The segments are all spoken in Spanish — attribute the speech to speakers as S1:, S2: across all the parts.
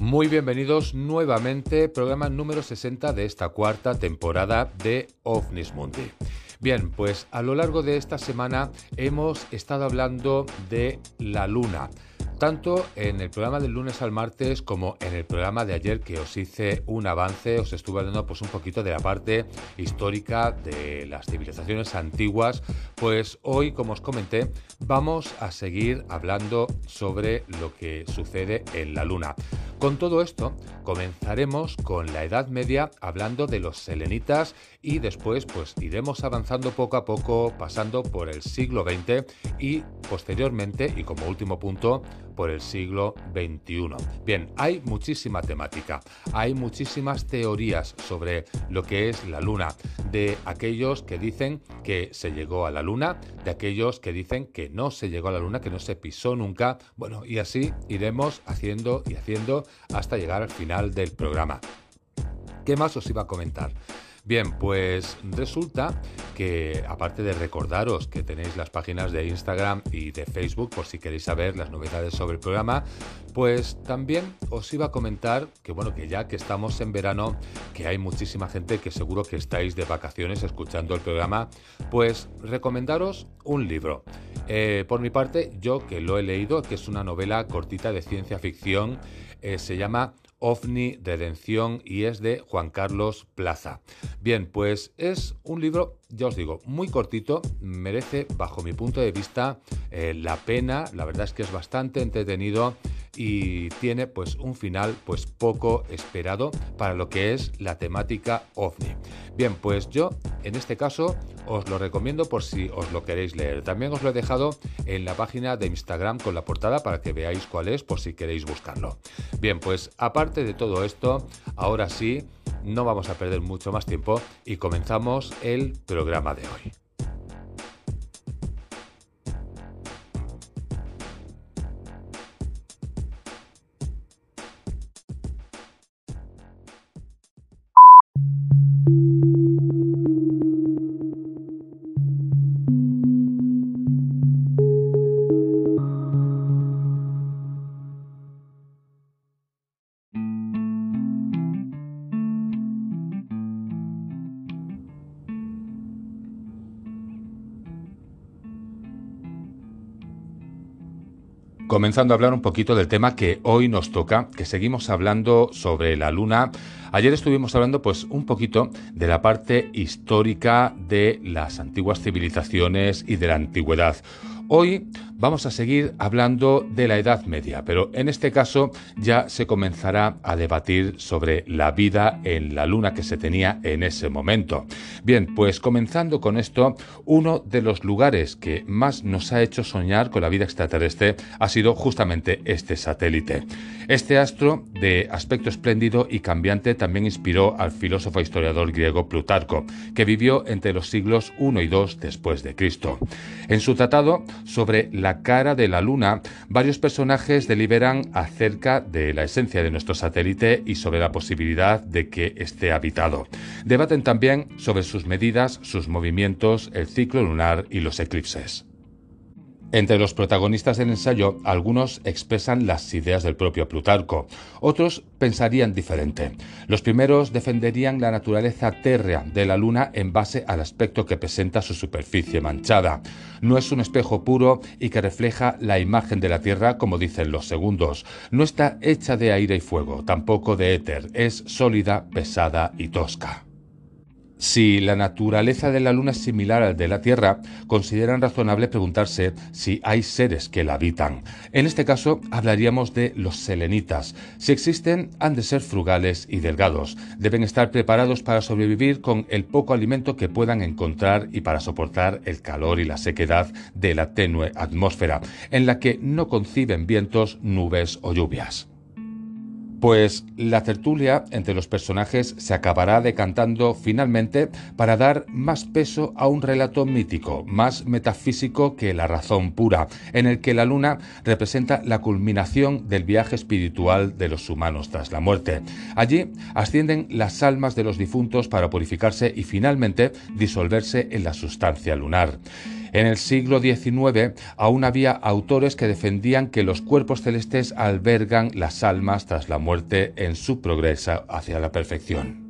S1: Muy bienvenidos nuevamente, programa número 60 de esta cuarta temporada de OVNIS Mundi. Bien, pues a lo largo de esta semana hemos estado hablando de la Luna tanto en el programa del lunes al martes como en el programa de ayer que os hice un avance, os estuve hablando pues un poquito de la parte histórica de las civilizaciones antiguas, pues hoy como os comenté vamos a seguir hablando sobre lo que sucede en la luna. Con todo esto comenzaremos con la Edad Media hablando de los selenitas y después pues iremos avanzando poco a poco pasando por el siglo XX y posteriormente y como último punto por el siglo XXI. Bien, hay muchísima temática, hay muchísimas teorías sobre lo que es la Luna, de aquellos que dicen que se llegó a la Luna, de aquellos que dicen que no se llegó a la Luna, que no se pisó nunca, bueno, y así iremos haciendo y haciendo hasta llegar al final del programa. ¿Qué más os iba a comentar? Bien, pues resulta que aparte de recordaros que tenéis las páginas de Instagram y de Facebook por si queréis saber las novedades sobre el programa, pues también os iba a comentar que bueno, que ya que estamos en verano, que hay muchísima gente que seguro que estáis de vacaciones escuchando el programa, pues recomendaros un libro. Eh, por mi parte, yo que lo he leído, que es una novela cortita de ciencia ficción, eh, se llama OVNI Redención y es de Juan Carlos Plaza. Bien, pues es un libro, ya os digo, muy cortito, merece bajo mi punto de vista eh, la pena, la verdad es que es bastante entretenido y tiene pues un final pues poco esperado para lo que es la temática ovni. Bien, pues yo en este caso os lo recomiendo por si os lo queréis leer. También os lo he dejado en la página de Instagram con la portada para que veáis cuál es por si queréis buscarlo. Bien, pues aparte de todo esto, ahora sí, no vamos a perder mucho más tiempo y comenzamos el programa de hoy. Comenzando a hablar un poquito del tema que hoy nos toca, que seguimos hablando sobre la luna. Ayer estuvimos hablando pues un poquito de la parte histórica de las antiguas civilizaciones y de la antigüedad. Hoy vamos a seguir hablando de la Edad Media, pero en este caso ya se comenzará a debatir sobre la vida en la Luna que se tenía en ese momento. Bien, pues comenzando con esto, uno de los lugares que más nos ha hecho soñar con la vida extraterrestre ha sido justamente este satélite. Este astro, de aspecto espléndido y cambiante, también inspiró al filósofo e historiador griego Plutarco, que vivió entre los siglos I y II después de Cristo. En su tratado sobre la cara de la Luna, varios personajes deliberan acerca de la esencia de nuestro satélite y sobre la posibilidad de que esté habitado. Debaten también sobre sus medidas, sus movimientos, el ciclo lunar y los eclipses. Entre los protagonistas del ensayo, algunos expresan las ideas del propio Plutarco, otros pensarían diferente. Los primeros defenderían la naturaleza térrea de la Luna en base al aspecto que presenta su superficie manchada. No es un espejo puro y que refleja la imagen de la Tierra como dicen los segundos. No está hecha de aire y fuego, tampoco de éter, es sólida, pesada y tosca. Si la naturaleza de la Luna es similar al de la Tierra, consideran razonable preguntarse si hay seres que la habitan. En este caso, hablaríamos de los selenitas. Si existen, han de ser frugales y delgados. Deben estar preparados para sobrevivir con el poco alimento que puedan encontrar y para soportar el calor y la sequedad de la tenue atmósfera, en la que no conciben vientos, nubes o lluvias. Pues la tertulia entre los personajes se acabará decantando finalmente para dar más peso a un relato mítico, más metafísico que la razón pura, en el que la luna representa la culminación del viaje espiritual de los humanos tras la muerte. Allí ascienden las almas de los difuntos para purificarse y finalmente disolverse en la sustancia lunar. En el siglo XIX aún había autores que defendían que los cuerpos celestes albergan las almas tras la muerte en su progreso hacia la perfección.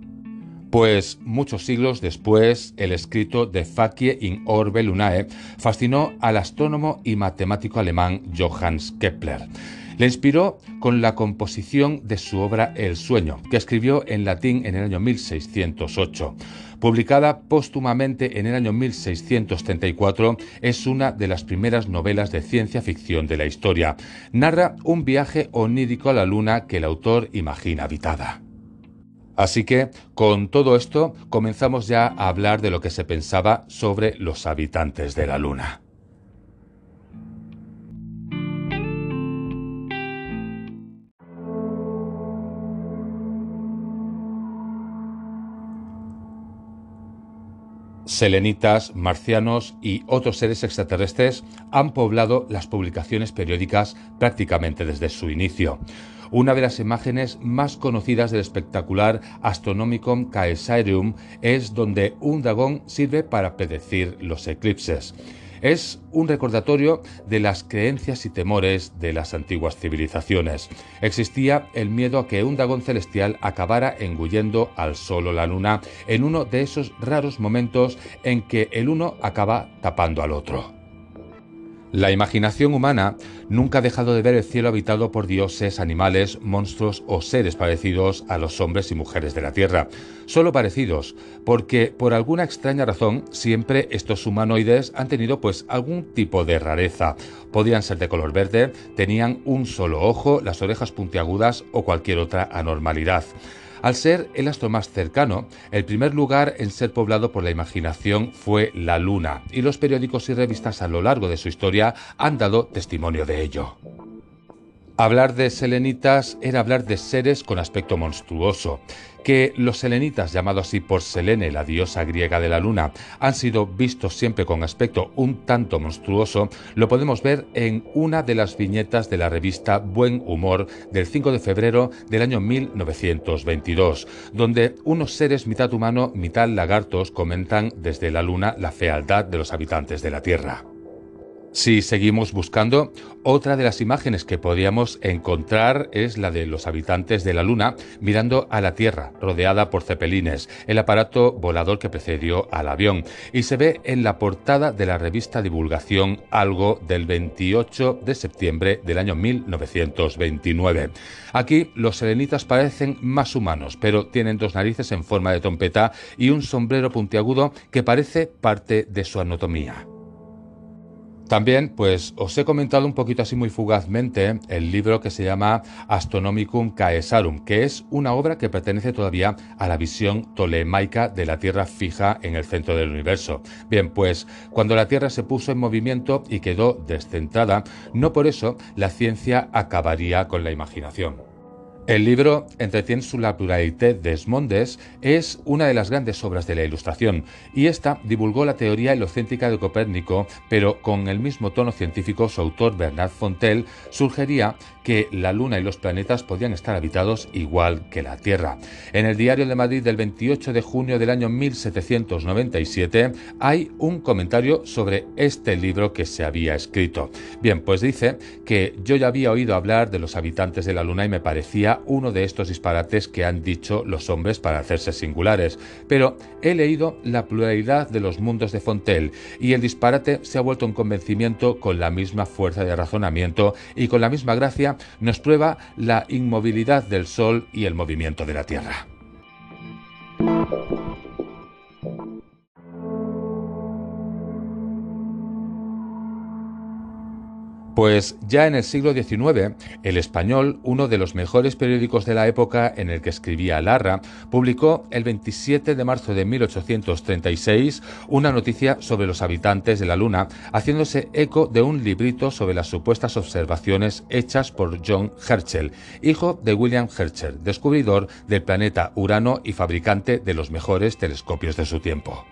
S1: Pues muchos siglos después, el escrito de Fakie in Orbe Lunae fascinó al astrónomo y matemático alemán Johannes Kepler. Le inspiró con la composición de su obra El sueño, que escribió en latín en el año 1608. Publicada póstumamente en el año 1634, es una de las primeras novelas de ciencia ficción de la historia. Narra un viaje onírico a la luna que el autor imagina habitada. Así que, con todo esto, comenzamos ya a hablar de lo que se pensaba sobre los habitantes de la Luna. Selenitas, marcianos y otros seres extraterrestres han poblado las publicaciones periódicas prácticamente desde su inicio. Una de las imágenes más conocidas del espectacular Astronomicon Caesarium es donde un dragón sirve para predecir los eclipses. Es un recordatorio de las creencias y temores de las antiguas civilizaciones. Existía el miedo a que un dragón celestial acabara engullendo al sol o la luna en uno de esos raros momentos en que el uno acaba tapando al otro. La imaginación humana nunca ha dejado de ver el cielo habitado por dioses, animales, monstruos o seres parecidos a los hombres y mujeres de la Tierra. Solo parecidos, porque por alguna extraña razón siempre estos humanoides han tenido pues algún tipo de rareza. Podían ser de color verde, tenían un solo ojo, las orejas puntiagudas o cualquier otra anormalidad. Al ser el astro más cercano, el primer lugar en ser poblado por la imaginación fue la Luna, y los periódicos y revistas a lo largo de su historia han dado testimonio de ello. Hablar de selenitas era hablar de seres con aspecto monstruoso. Que los selenitas, llamados así por Selene, la diosa griega de la luna, han sido vistos siempre con aspecto un tanto monstruoso, lo podemos ver en una de las viñetas de la revista Buen Humor del 5 de febrero del año 1922, donde unos seres mitad humano, mitad lagartos comentan desde la luna la fealdad de los habitantes de la Tierra. Si seguimos buscando, otra de las imágenes que podríamos encontrar es la de los habitantes de la Luna mirando a la Tierra, rodeada por cepelines, el aparato volador que precedió al avión, y se ve en la portada de la revista Divulgación Algo del 28 de septiembre del año 1929. Aquí los selenitas parecen más humanos, pero tienen dos narices en forma de trompeta y un sombrero puntiagudo que parece parte de su anatomía. También, pues os he comentado un poquito así muy fugazmente el libro que se llama Astronomicum Caesarum, que es una obra que pertenece todavía a la visión tolemaica de la Tierra fija en el centro del universo. Bien, pues cuando la Tierra se puso en movimiento y quedó descentrada, no por eso la ciencia acabaría con la imaginación. El libro Entretiene su la pluralité des mondes es una de las grandes obras de la Ilustración y esta divulgó la teoría helocéntrica de Copérnico, pero con el mismo tono científico su autor Bernard Fontel sugería que la Luna y los planetas podían estar habitados igual que la Tierra. En el Diario de Madrid del 28 de junio del año 1797 hay un comentario sobre este libro que se había escrito. Bien, pues dice que yo ya había oído hablar de los habitantes de la Luna y me parecía uno de estos disparates que han dicho los hombres para hacerse singulares, pero he leído la pluralidad de los mundos de Fontel y el disparate se ha vuelto un convencimiento con la misma fuerza de razonamiento y con la misma gracia nos prueba la inmovilidad del Sol y el movimiento de la Tierra. Pues ya en el siglo XIX, El Español, uno de los mejores periódicos de la época en el que escribía Larra, publicó el 27 de marzo de 1836 una noticia sobre los habitantes de la Luna, haciéndose eco de un librito sobre las supuestas observaciones hechas por John Herschel, hijo de William Herschel, descubridor del planeta Urano y fabricante de los mejores telescopios de su tiempo.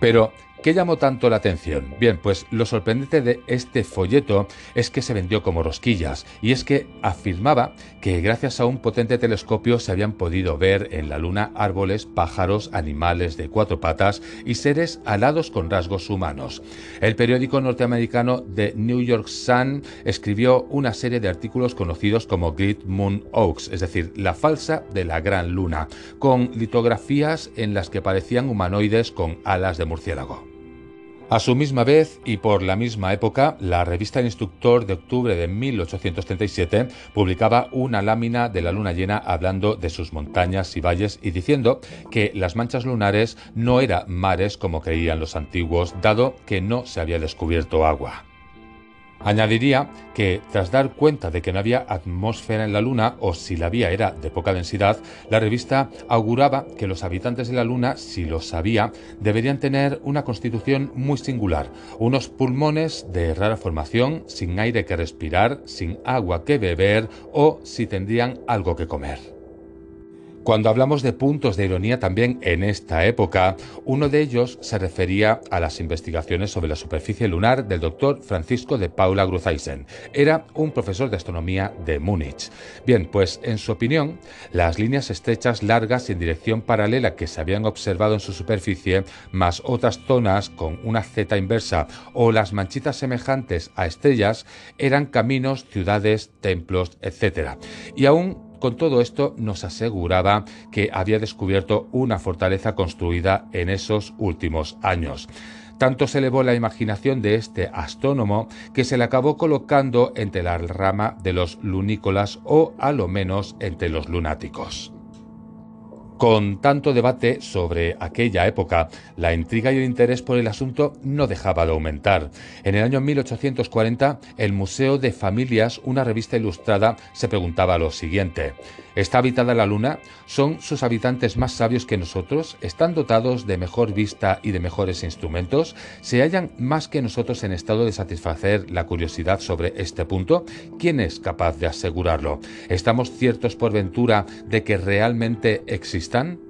S1: Pero ¿Qué llamó tanto la atención? Bien, pues lo sorprendente de este folleto es que se vendió como rosquillas y es que afirmaba que gracias a un potente telescopio se habían podido ver en la luna árboles, pájaros, animales de cuatro patas y seres alados con rasgos humanos. El periódico norteamericano The New York Sun escribió una serie de artículos conocidos como Great Moon Oaks, es decir, la falsa de la gran luna, con litografías en las que parecían humanoides con alas de murciélago. A su misma vez y por la misma época, la revista El Instructor de octubre de 1837 publicaba una lámina de la luna llena hablando de sus montañas y valles y diciendo que las manchas lunares no eran mares como creían los antiguos, dado que no se había descubierto agua. Añadiría que, tras dar cuenta de que no había atmósfera en la Luna, o si la había era de poca densidad, la revista auguraba que los habitantes de la Luna, si lo sabía, deberían tener una constitución muy singular, unos pulmones de rara formación, sin aire que respirar, sin agua que beber o si tendrían algo que comer. Cuando hablamos de puntos de ironía también en esta época, uno de ellos se refería a las investigaciones sobre la superficie lunar del doctor Francisco de Paula Gruzaisen. Era un profesor de astronomía de Múnich. Bien, pues en su opinión, las líneas estrechas largas y en dirección paralela que se habían observado en su superficie, más otras zonas con una Z inversa o las manchitas semejantes a estrellas, eran caminos, ciudades, templos, etc. Y aún con todo esto nos aseguraba que había descubierto una fortaleza construida en esos últimos años. Tanto se elevó la imaginación de este astrónomo que se le acabó colocando entre la rama de los lunícolas o a lo menos entre los lunáticos. Con tanto debate sobre aquella época, la intriga y el interés por el asunto no dejaba de aumentar. En el año 1840, el Museo de Familias, una revista ilustrada, se preguntaba lo siguiente. ¿Está habitada la Luna? ¿Son sus habitantes más sabios que nosotros? ¿Están dotados de mejor vista y de mejores instrumentos? ¿Se hallan más que nosotros en estado de satisfacer la curiosidad sobre este punto? ¿Quién es capaz de asegurarlo? ¿Estamos ciertos por ventura de que realmente Bis dann.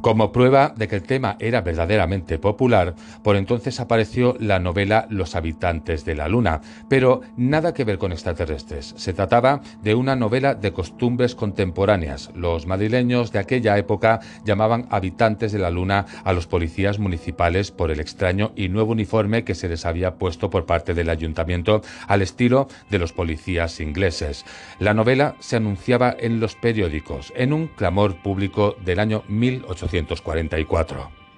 S1: Como prueba de que el tema era verdaderamente popular, por entonces apareció la novela Los habitantes de la Luna, pero nada que ver con extraterrestres. Se trataba de una novela de costumbres contemporáneas. Los madrileños de aquella época llamaban habitantes de la Luna a los policías municipales por el extraño y nuevo uniforme que se les había puesto por parte del ayuntamiento al estilo de los policías ingleses. La novela se anunciaba en los periódicos, en un clamor público del año 1800 1844.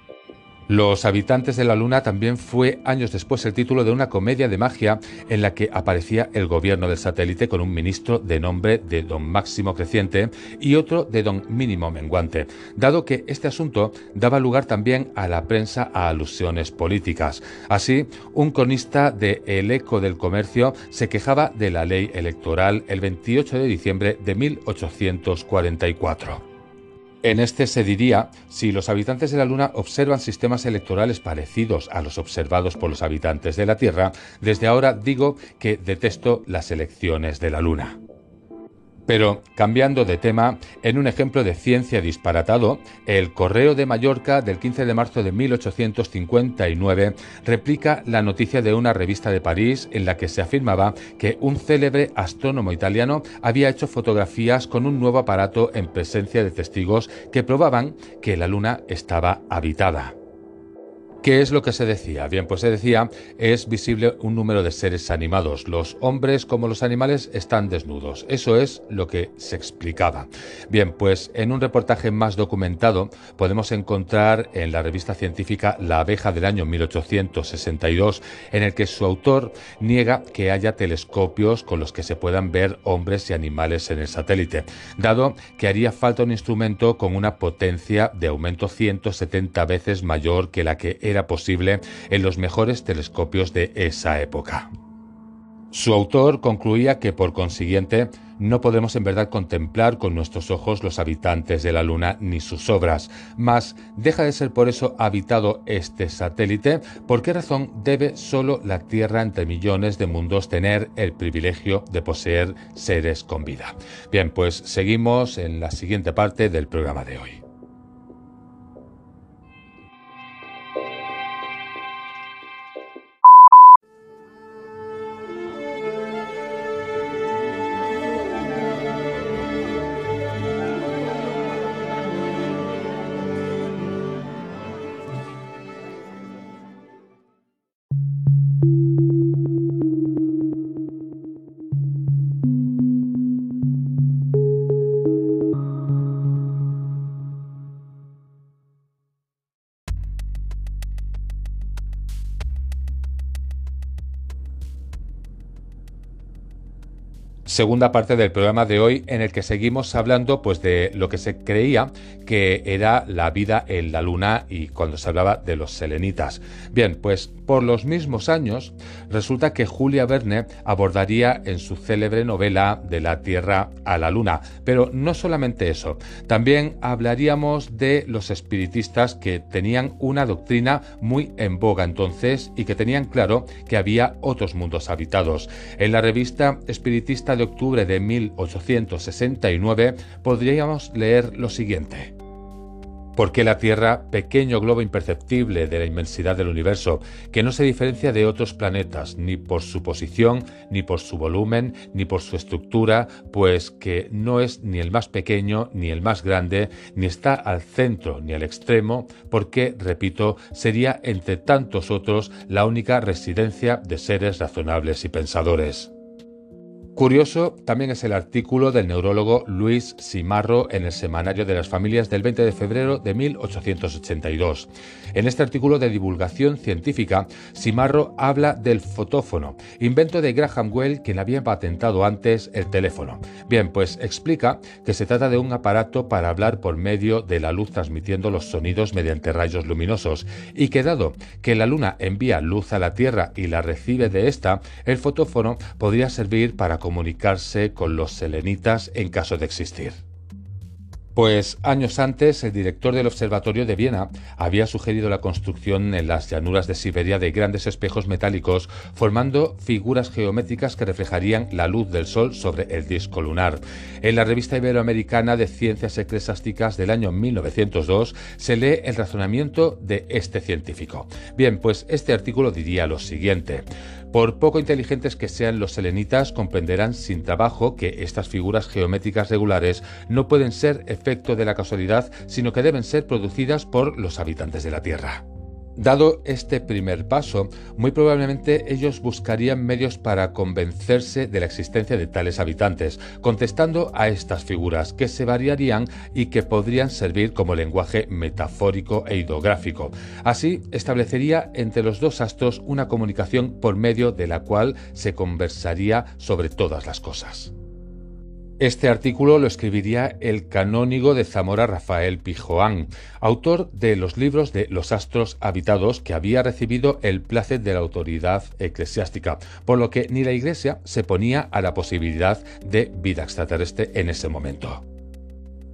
S1: Los habitantes de la Luna también fue años después el título de una comedia de magia en la que aparecía el gobierno del satélite con un ministro de nombre de don Máximo Creciente y otro de don Mínimo Menguante, dado que este asunto daba lugar también a la prensa a alusiones políticas. Así, un cronista de El Eco del Comercio se quejaba de la ley electoral el 28 de diciembre de 1844. En este se diría, si los habitantes de la Luna observan sistemas electorales parecidos a los observados por los habitantes de la Tierra, desde ahora digo que detesto las elecciones de la Luna. Pero, cambiando de tema, en un ejemplo de ciencia disparatado, el Correo de Mallorca del 15 de marzo de 1859 replica la noticia de una revista de París en la que se afirmaba que un célebre astrónomo italiano había hecho fotografías con un nuevo aparato en presencia de testigos que probaban que la Luna estaba habitada. ¿Qué es lo que se decía? Bien, pues se decía, es visible un número de seres animados. Los hombres como los animales están desnudos. Eso es lo que se explicaba. Bien, pues en un reportaje más documentado podemos encontrar en la revista científica La abeja del año 1862, en el que su autor niega que haya telescopios con los que se puedan ver hombres y animales en el satélite, dado que haría falta un instrumento con una potencia de aumento 170 veces mayor que la que era posible en los mejores telescopios de esa época. Su autor concluía que por consiguiente no podemos en verdad contemplar con nuestros ojos los habitantes de la Luna ni sus obras, mas deja de ser por eso habitado este satélite, ¿por qué razón debe solo la Tierra entre millones de mundos tener el privilegio de poseer seres con vida? Bien, pues seguimos en la siguiente parte del programa de hoy. Segunda parte del programa de hoy en el que seguimos hablando pues de lo que se creía que era la vida en la luna y cuando se hablaba de los selenitas. Bien, pues por los mismos años resulta que Julia Verne abordaría en su célebre novela De la Tierra a la Luna, pero no solamente eso, también hablaríamos de los espiritistas que tenían una doctrina muy en boga entonces y que tenían claro que había otros mundos habitados. En la revista espiritista de octubre de 1869 podríamos leer lo siguiente. Porque la Tierra, pequeño globo imperceptible de la inmensidad del universo, que no se diferencia de otros planetas ni por su posición, ni por su volumen, ni por su estructura, pues que no es ni el más pequeño ni el más grande, ni está al centro ni al extremo, porque, repito, sería entre tantos otros la única residencia de seres razonables y pensadores. Curioso también es el artículo del neurólogo Luis Simarro en el Semanario de las Familias del 20 de febrero de 1882. En este artículo de divulgación científica, Simarro habla del fotófono, invento de Graham Well quien había patentado antes el teléfono. Bien, pues explica que se trata de un aparato para hablar por medio de la luz transmitiendo los sonidos mediante rayos luminosos y que dado que la luna envía luz a la Tierra y la recibe de esta, el fotófono podría servir para comunicarse con los selenitas en caso de existir. Pues años antes, el director del Observatorio de Viena había sugerido la construcción en las llanuras de Siberia de grandes espejos metálicos, formando figuras geométricas que reflejarían la luz del Sol sobre el disco lunar. En la revista iberoamericana de Ciencias Eclesiásticas del año 1902 se lee el razonamiento de este científico. Bien, pues este artículo diría lo siguiente. Por poco inteligentes que sean los selenitas, comprenderán sin trabajo que estas figuras geométricas regulares no pueden ser efecto de la casualidad, sino que deben ser producidas por los habitantes de la Tierra. Dado este primer paso, muy probablemente ellos buscarían medios para convencerse de la existencia de tales habitantes, contestando a estas figuras que se variarían y que podrían servir como lenguaje metafórico e hidrográfico. Así, establecería entre los dos astros una comunicación por medio de la cual se conversaría sobre todas las cosas. Este artículo lo escribiría el canónigo de Zamora Rafael Pijoán, autor de los libros de Los astros habitados que había recibido el placer de la autoridad eclesiástica, por lo que ni la Iglesia se ponía a la posibilidad de vida extraterrestre en ese momento.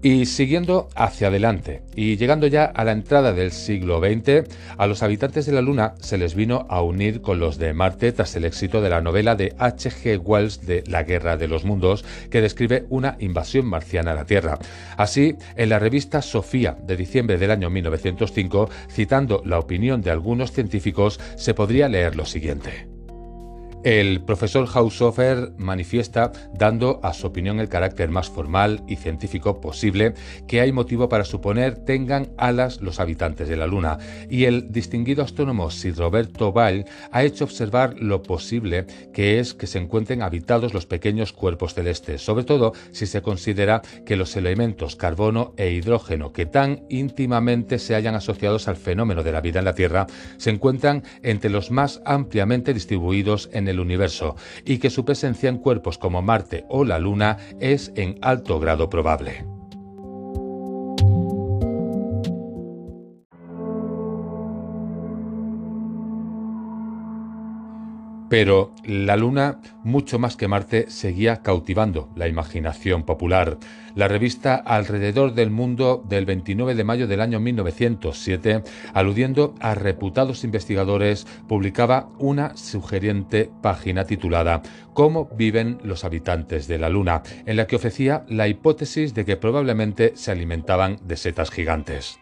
S1: Y siguiendo hacia adelante y llegando ya a la entrada del siglo XX, a los habitantes de la Luna se les vino a unir con los de Marte tras el éxito de la novela de H.G. Wells de La Guerra de los Mundos, que describe una invasión marciana a la Tierra. Así, en la revista Sofía de diciembre del año 1905, citando la opinión de algunos científicos, se podría leer lo siguiente. El profesor Haushofer manifiesta, dando a su opinión el carácter más formal y científico posible, que hay motivo para suponer tengan alas los habitantes de la Luna, y el distinguido astrónomo Sir Roberto Ball ha hecho observar lo posible que es que se encuentren habitados los pequeños cuerpos celestes, sobre todo si se considera que los elementos carbono e hidrógeno que tan íntimamente se hayan asociados al fenómeno de la vida en la Tierra se encuentran entre los más ampliamente distribuidos en el universo y que su presencia en cuerpos como Marte o la Luna es en alto grado probable. Pero la Luna, mucho más que Marte, seguía cautivando la imaginación popular. La revista Alrededor del Mundo del 29 de mayo del año 1907, aludiendo a reputados investigadores, publicaba una sugeriente página titulada Cómo viven los habitantes de la Luna, en la que ofrecía la hipótesis de que probablemente se alimentaban de setas gigantes.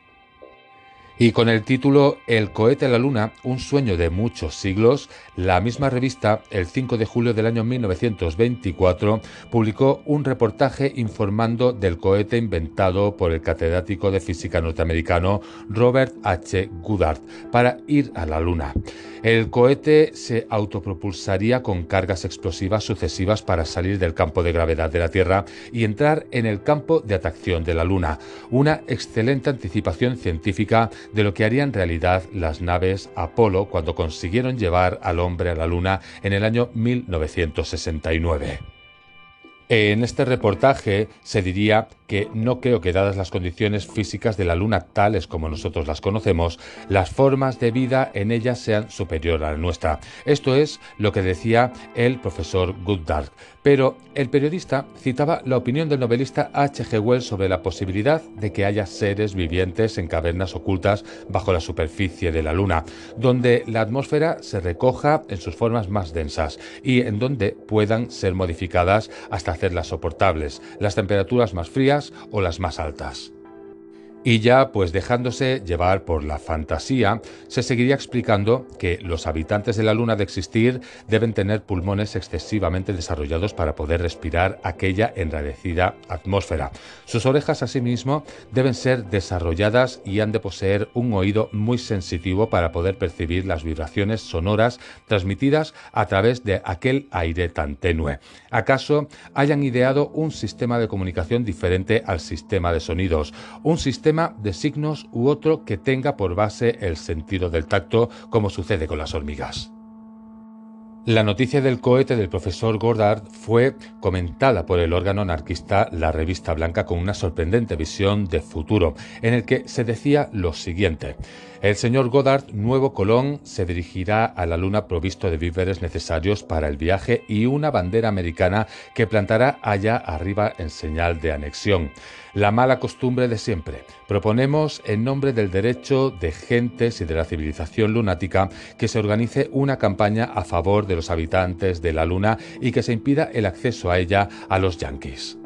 S1: Y con el título El cohete a la luna, un sueño de muchos siglos, la misma revista, el 5 de julio del año 1924, publicó un reportaje informando del cohete inventado por el catedrático de física norteamericano Robert H. Goddard para ir a la luna. El cohete se autopropulsaría con cargas explosivas sucesivas para salir del campo de gravedad de la Tierra y entrar en el campo de atracción de la Luna, una excelente anticipación científica de lo que harían realidad las naves Apolo cuando consiguieron llevar al hombre a la Luna en el año 1969. En este reportaje se diría que no creo que dadas las condiciones físicas de la Luna tales como nosotros las conocemos, las formas de vida en ella sean superior a la nuestra. Esto es lo que decía el profesor Goodard. Pero el periodista citaba la opinión del novelista H.G. Wells sobre la posibilidad de que haya seres vivientes en cavernas ocultas bajo la superficie de la Luna, donde la atmósfera se recoja en sus formas más densas y en donde puedan ser modificadas hasta hacerlas soportables, las temperaturas más frías o las más altas. Y ya, pues dejándose llevar por la fantasía, se seguiría explicando que los habitantes de la Luna de existir deben tener pulmones excesivamente desarrollados para poder respirar aquella enradecida atmósfera. Sus orejas, asimismo, deben ser desarrolladas y han de poseer un oído muy sensitivo para poder percibir las vibraciones sonoras transmitidas a través de aquel aire tan tenue. ¿Acaso hayan ideado un sistema de comunicación diferente al sistema de sonidos? Un sistema de signos u otro que tenga por base el sentido del tacto, como sucede con las hormigas. La noticia del cohete del profesor Goddard fue comentada por el órgano anarquista La Revista Blanca con una sorprendente visión de futuro, en el que se decía lo siguiente. El señor Goddard, nuevo Colón, se dirigirá a la Luna provisto de víveres necesarios para el viaje y una bandera americana que plantará allá arriba en señal de anexión. La mala costumbre de siempre. Proponemos, en nombre del derecho de gentes y de la civilización lunática, que se organice una campaña a favor de los habitantes de la Luna y que se impida el acceso a ella a los yanquis.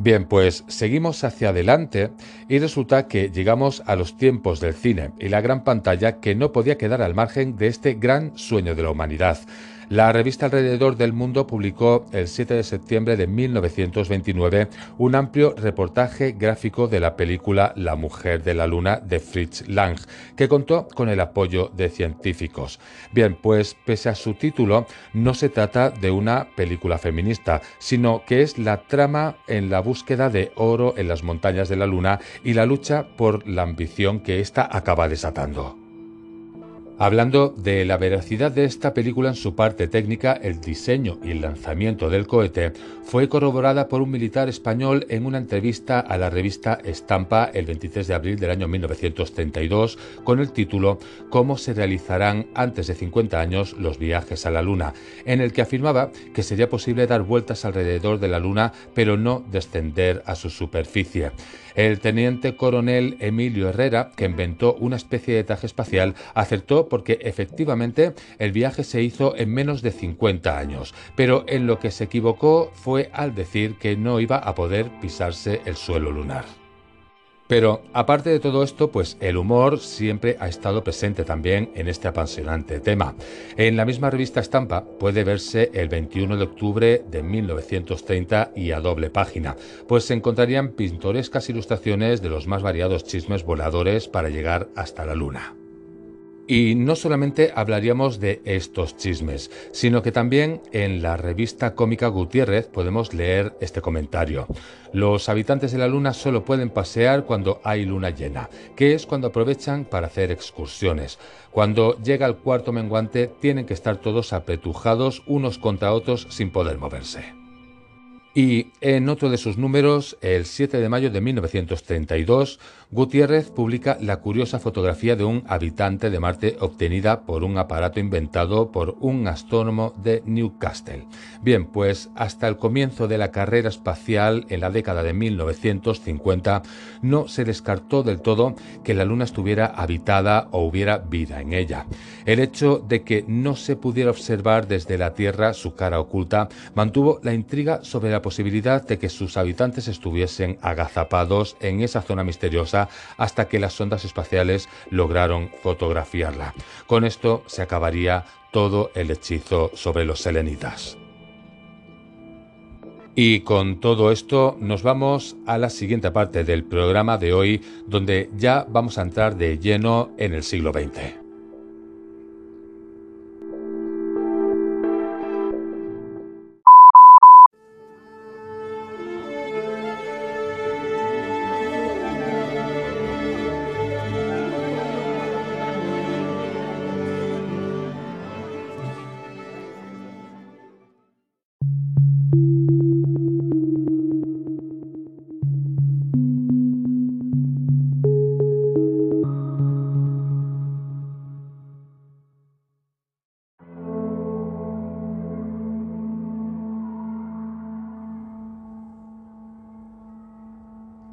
S1: Bien, pues seguimos hacia adelante y resulta que llegamos a los tiempos del cine y la gran pantalla que no podía quedar al margen de este gran sueño de la humanidad. La revista Alrededor del Mundo publicó el 7 de septiembre de 1929 un amplio reportaje gráfico de la película La mujer de la luna de Fritz Lang, que contó con el apoyo de científicos. Bien, pues pese a su título, no se trata de una película feminista, sino que es la trama en la búsqueda de oro en las montañas de la luna y la lucha por la ambición que ésta acaba desatando. Hablando de la veracidad de esta película en su parte técnica, el diseño y el lanzamiento del cohete fue corroborada por un militar español en una entrevista a la revista Estampa el 23 de abril del año 1932 con el título Cómo se realizarán antes de 50 años los viajes a la Luna, en el que afirmaba que sería posible dar vueltas alrededor de la Luna pero no descender a su superficie. El teniente coronel Emilio Herrera, que inventó una especie de traje espacial, acertó porque efectivamente el viaje se hizo en menos de 50 años, pero en lo que se equivocó fue al decir que no iba a poder pisarse el suelo lunar. Pero aparte de todo esto, pues el humor siempre ha estado presente también en este apasionante tema. En la misma revista Estampa puede verse el 21 de octubre de 1930 y a doble página, pues se encontrarían pintorescas ilustraciones de los más variados chismes voladores para llegar hasta la luna. Y no solamente hablaríamos de estos chismes, sino que también en la revista cómica Gutiérrez podemos leer este comentario. Los habitantes de la Luna solo pueden pasear cuando hay luna llena, que es cuando aprovechan para hacer excursiones. Cuando llega el cuarto menguante tienen que estar todos apretujados unos contra otros sin poder moverse. Y en otro de sus números, el 7 de mayo de 1932, Gutiérrez publica la curiosa fotografía de un habitante de Marte obtenida por un aparato inventado por un astrónomo de Newcastle. Bien, pues hasta el comienzo de la carrera espacial en la década de 1950 no se descartó del todo que la Luna estuviera habitada o hubiera vida en ella. El hecho de que no se pudiera observar desde la Tierra su cara oculta mantuvo la intriga sobre la posibilidad de que sus habitantes estuviesen agazapados en esa zona misteriosa hasta que las sondas espaciales lograron fotografiarla. Con esto se acabaría todo el hechizo sobre los selenitas. Y con todo esto nos vamos a la siguiente parte del programa de hoy, donde ya vamos a entrar de lleno en el siglo XX.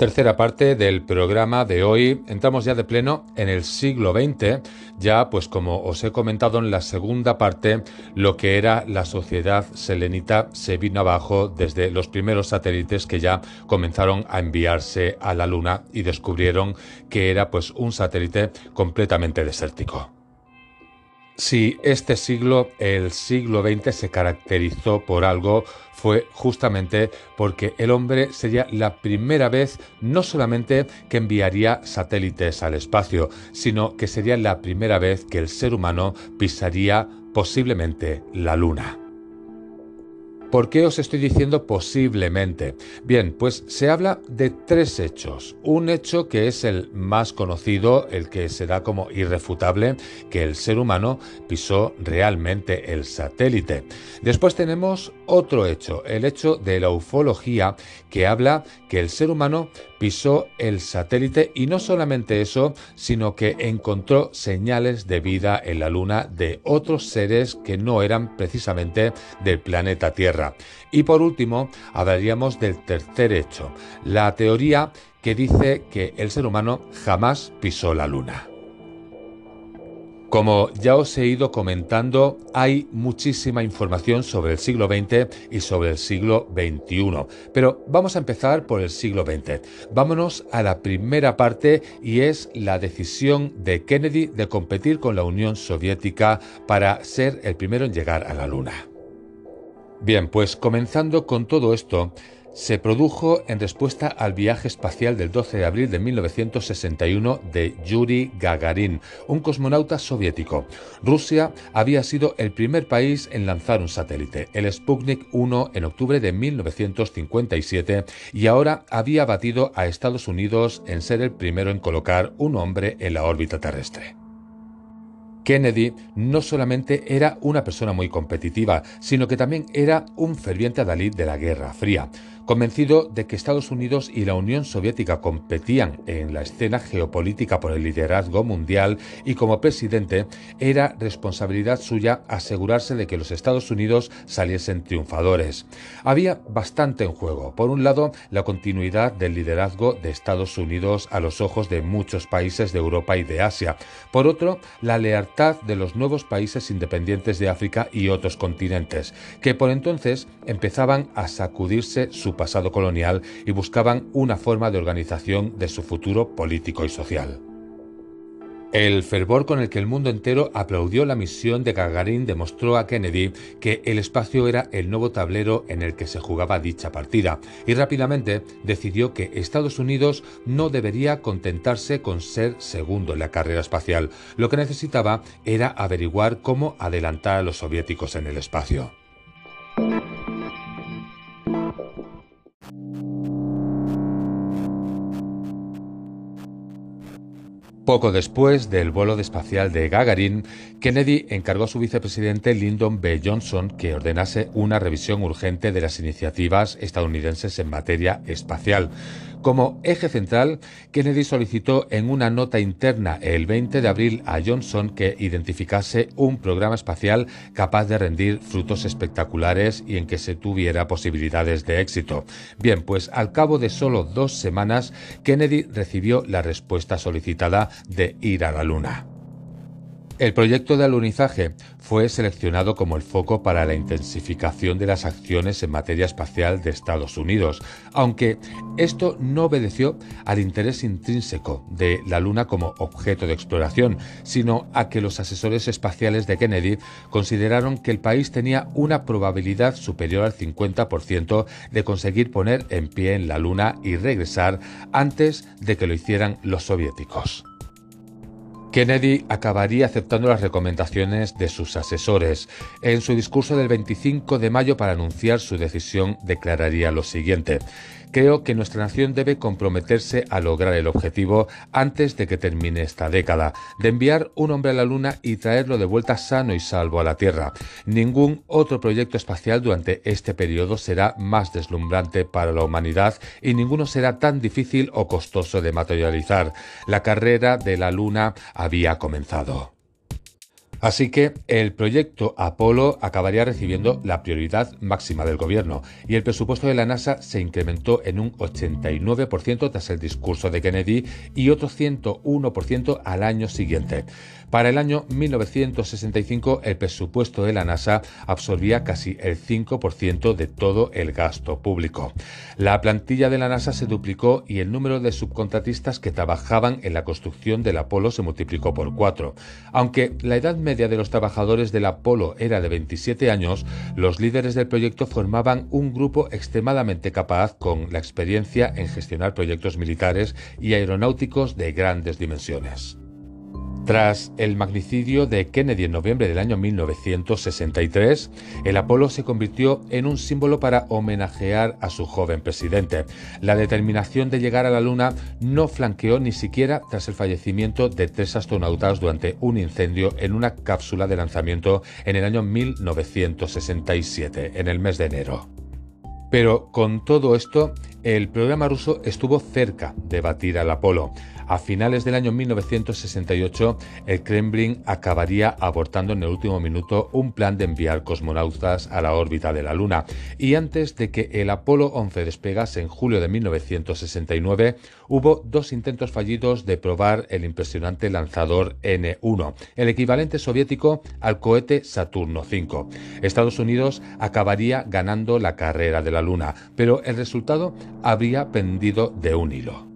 S1: Tercera parte del programa de hoy. Entramos ya de pleno en el siglo XX, ya pues como os he comentado en la segunda parte, lo que era la sociedad selenita se vino abajo desde los primeros satélites que ya comenzaron a enviarse a la Luna y descubrieron que era pues un satélite completamente desértico. Si este siglo, el siglo XX, se caracterizó por algo, fue justamente porque el hombre sería la primera vez no solamente que enviaría satélites al espacio, sino que sería la primera vez que el ser humano pisaría posiblemente la Luna. ¿Por qué os estoy diciendo posiblemente? Bien, pues se habla de tres hechos. Un hecho que es el más conocido, el que será como irrefutable, que el ser humano pisó realmente el satélite. Después tenemos otro hecho, el hecho de la ufología, que habla que el ser humano pisó el satélite y no solamente eso, sino que encontró señales de vida en la Luna de otros seres que no eran precisamente del planeta Tierra. Y por último, hablaríamos del tercer hecho, la teoría que dice que el ser humano jamás pisó la Luna. Como ya os he ido comentando, hay muchísima información sobre el siglo XX y sobre el siglo XXI, pero vamos a empezar por el siglo XX. Vámonos a la primera parte y es la decisión de Kennedy de competir con la Unión Soviética para ser el primero en llegar a la Luna. Bien, pues comenzando con todo esto, se produjo en respuesta al viaje espacial del 12 de abril de 1961 de Yuri Gagarin, un cosmonauta soviético. Rusia había sido el primer país en lanzar un satélite, el Sputnik 1, en octubre de 1957, y ahora había batido a Estados Unidos en ser el primero en colocar un hombre en la órbita terrestre. Kennedy no solamente era una persona muy competitiva, sino que también era un ferviente adalid de la Guerra Fría. Convencido de que Estados Unidos y la Unión Soviética competían en la escena geopolítica por el liderazgo mundial y como presidente era responsabilidad suya asegurarse de que los Estados Unidos saliesen triunfadores. Había bastante en juego. Por un lado, la continuidad del liderazgo de Estados Unidos a los ojos de muchos países de Europa y de Asia. Por otro, la lealtad de los nuevos países independientes de África y otros continentes, que por entonces empezaban a sacudirse pasado colonial y buscaban una forma de organización de su futuro político y social. El fervor con el que el mundo entero aplaudió la misión de Gagarin demostró a Kennedy que el espacio era el nuevo tablero en el que se jugaba dicha partida y rápidamente decidió que Estados Unidos no debería contentarse con ser segundo en la carrera espacial. Lo que necesitaba era averiguar cómo adelantar a los soviéticos en el espacio. Poco después del vuelo espacial de Gagarin, Kennedy encargó a su vicepresidente Lyndon B. Johnson que ordenase una revisión urgente de las iniciativas estadounidenses en materia espacial. Como eje central, Kennedy solicitó en una nota interna el 20 de abril a Johnson que identificase un programa espacial capaz de rendir frutos espectaculares y en que se tuviera posibilidades de éxito. Bien, pues al cabo de solo dos semanas, Kennedy recibió la respuesta solicitada de ir a la Luna. El proyecto de alunizaje fue seleccionado como el foco para la intensificación de las acciones en materia espacial de Estados Unidos, aunque esto no obedeció al interés intrínseco de la Luna como objeto de exploración, sino a que los asesores espaciales de Kennedy consideraron que el país tenía una probabilidad superior al 50% de conseguir poner en pie en la Luna y regresar antes de que lo hicieran los soviéticos. Kennedy acabaría aceptando las recomendaciones de sus asesores. En su discurso del 25 de mayo para anunciar su decisión declararía lo siguiente. Creo que nuestra nación debe comprometerse a lograr el objetivo antes de que termine esta década, de enviar un hombre a la Luna y traerlo de vuelta sano y salvo a la Tierra. Ningún otro proyecto espacial durante este periodo será más deslumbrante para la humanidad y ninguno será tan difícil o costoso de materializar. La carrera de la Luna había comenzado. Así que el proyecto Apolo acabaría recibiendo la prioridad máxima del gobierno y el presupuesto de la NASA se incrementó en un 89% tras el discurso de Kennedy y otro 101% al año siguiente. Para el año 1965 el presupuesto de la NASA absorbía casi el 5% de todo el gasto público. La plantilla de la NASA se duplicó y el número de subcontratistas que trabajaban en la construcción del Apolo se multiplicó por cuatro. Aunque la edad media de los trabajadores del Apolo era de 27 años, los líderes del proyecto formaban un grupo extremadamente capaz con la experiencia en gestionar proyectos militares y aeronáuticos de grandes dimensiones. Tras el magnicidio de Kennedy en noviembre del año 1963, el Apolo se convirtió en un símbolo para homenajear a su joven presidente. La determinación de llegar a la Luna no flanqueó ni siquiera tras el fallecimiento de tres astronautas durante un incendio en una cápsula de lanzamiento en el año 1967, en el mes de enero. Pero con todo esto, el programa ruso estuvo cerca de batir al Apolo. A finales del año 1968, el Kremlin acabaría abortando en el último minuto un plan de enviar cosmonautas a la órbita de la Luna. Y antes de que el Apolo 11 despegase en julio de 1969, hubo dos intentos fallidos de probar el impresionante lanzador N1, el equivalente soviético al cohete Saturno V. Estados Unidos acabaría ganando la carrera de Luna, pero el resultado habría pendido de un hilo.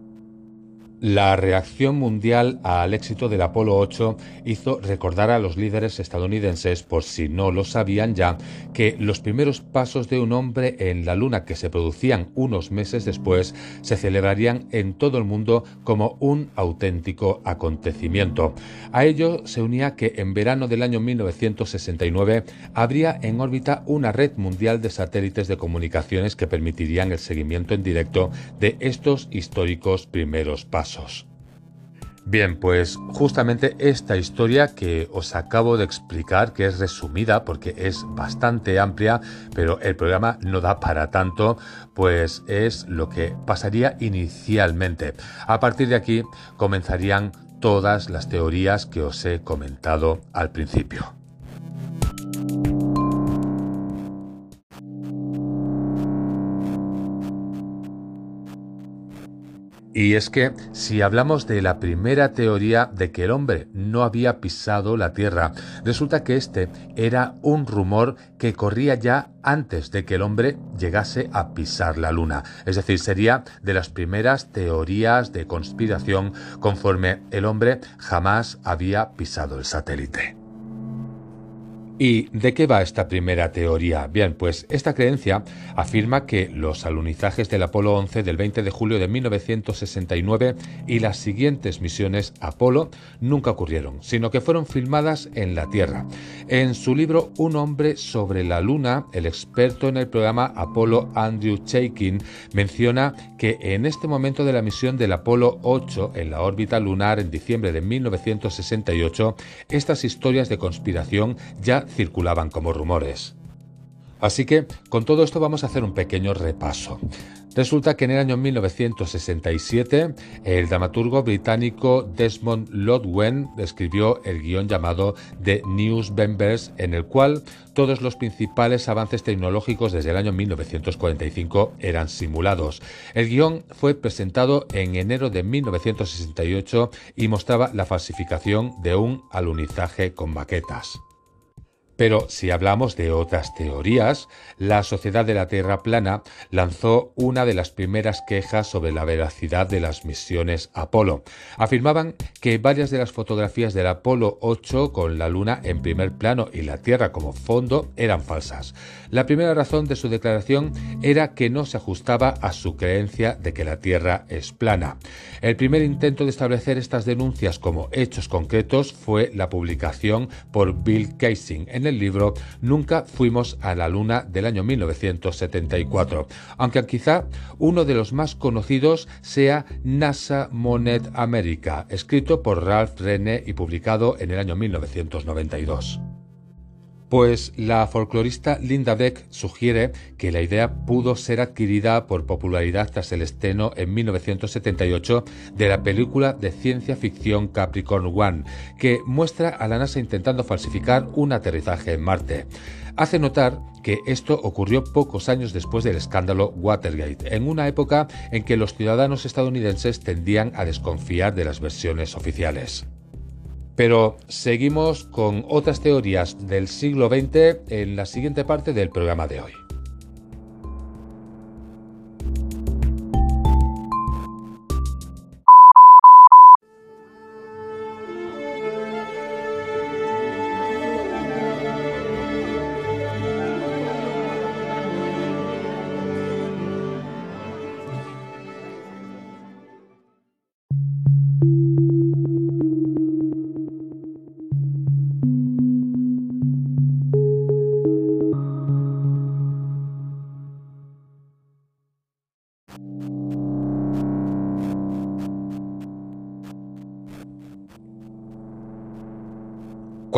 S1: La reacción mundial al éxito del Apolo 8 hizo recordar a los líderes estadounidenses, por si no lo sabían ya, que los primeros pasos de un hombre en la Luna que se producían unos meses después se celebrarían en todo el mundo como un auténtico acontecimiento. A ello se unía que en verano del año 1969 habría en órbita una red mundial de satélites de comunicaciones que permitirían el seguimiento en directo de estos históricos primeros pasos. Bien, pues justamente esta historia que os acabo de explicar, que es resumida porque es bastante amplia, pero el programa no da para tanto, pues es lo que pasaría inicialmente. A partir de aquí comenzarían todas las teorías que os he comentado al principio. Y es que si hablamos de la primera teoría de que el hombre no había pisado la Tierra, resulta que este era un rumor que corría ya antes de que el hombre llegase a pisar la Luna. Es decir, sería de las primeras teorías de conspiración conforme el hombre jamás había pisado el satélite. ¿Y de qué va esta primera teoría? Bien, pues esta creencia afirma que los alunizajes del Apolo 11 del 20 de julio de 1969 y las siguientes misiones Apolo nunca ocurrieron, sino que fueron filmadas en la Tierra. En su libro Un hombre sobre la Luna, el experto en el programa Apolo Andrew Chaikin menciona que en este momento de la misión del Apolo 8 en la órbita lunar en diciembre de 1968, estas historias de conspiración ya circulaban como rumores. Así que con todo esto vamos a hacer un pequeño repaso. Resulta que en el año 1967 el dramaturgo británico Desmond Lodwen escribió el guion llamado The News Members, en el cual todos los principales avances tecnológicos desde el año 1945 eran simulados. El guion fue presentado en enero de 1968 y mostraba la falsificación de un alunizaje con maquetas. Pero si hablamos de otras teorías, la Sociedad de la Tierra Plana lanzó una de las primeras quejas sobre la veracidad de las misiones Apolo. Afirmaban que varias de las fotografías del Apolo 8 con la Luna en primer plano y la Tierra como fondo eran falsas. La primera razón de su declaración era que no se ajustaba a su creencia de que la Tierra es plana. El primer intento de establecer estas denuncias como hechos concretos fue la publicación por Bill Casing en el libro Nunca fuimos a la Luna del año 1974, aunque quizá uno de los más conocidos sea NASA Monet America, escrito por Ralph Rene y publicado en el año 1992. Pues la folclorista Linda Beck sugiere que la idea pudo ser adquirida por popularidad tras el estreno en 1978 de la película de ciencia ficción Capricorn One, que muestra a la NASA intentando falsificar un aterrizaje en Marte. Hace notar que esto ocurrió pocos años después del escándalo Watergate, en una época en que los ciudadanos estadounidenses tendían a desconfiar de las versiones oficiales. Pero seguimos con otras teorías del siglo XX en la siguiente parte del programa de hoy.